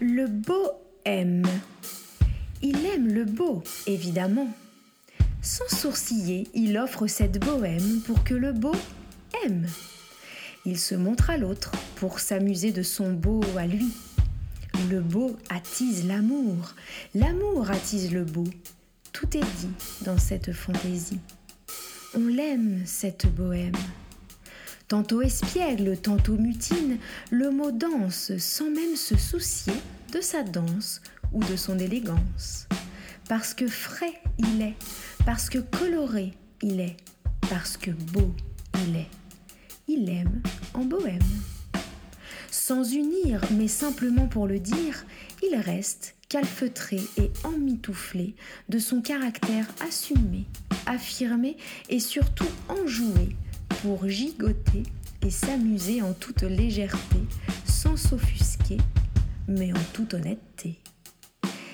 Le beau aime. Il aime le beau, évidemment. Sans sourciller, il offre cette bohème pour que le beau aime. Il se montre à l'autre pour s'amuser de son beau à lui. Le beau attise l'amour, l'amour attise le beau. Tout est dit dans cette fantaisie. On l'aime, cette bohème. Tantôt espiègle, tantôt mutine, le mot danse sans même se soucier de sa danse ou de son élégance. Parce que frais il est, parce que coloré il est, parce que beau il est. Il aime en bohème. Sans unir, mais simplement pour le dire, il reste calfeutré et emmitouflé de son caractère assumé, affirmé et surtout enjoué pour gigoter et s'amuser en toute légèreté, sans s'offusquer, mais en toute honnêteté.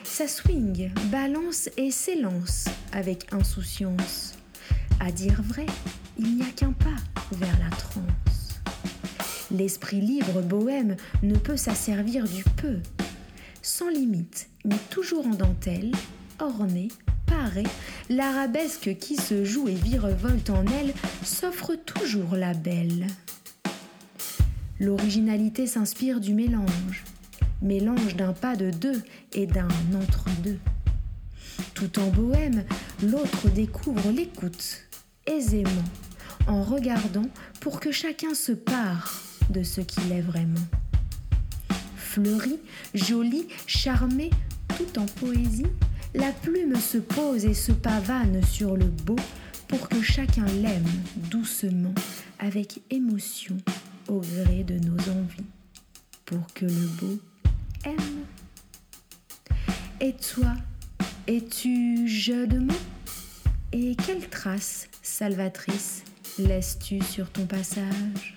Ça swing, balance et s'élance avec insouciance. À dire vrai, il n'y a qu'un pas vers la transe. L'esprit libre bohème ne peut s'asservir du peu. Sans limite, mais toujours en dentelle, orné l'arabesque qui se joue et virevolte en elle s'offre toujours la belle. L'originalité s'inspire du mélange, mélange d'un pas de deux et d'un entre-deux. Tout en bohème, l'autre découvre l'écoute, aisément, en regardant pour que chacun se pare de ce qu'il est vraiment. Fleuri, joli, charmé, tout en poésie, la plume se pose et se pavane sur le beau pour que chacun l'aime doucement, avec émotion, au gré de nos envies, pour que le beau aime. Et toi, es-tu jeu de Et quelle trace salvatrice laisses-tu sur ton passage?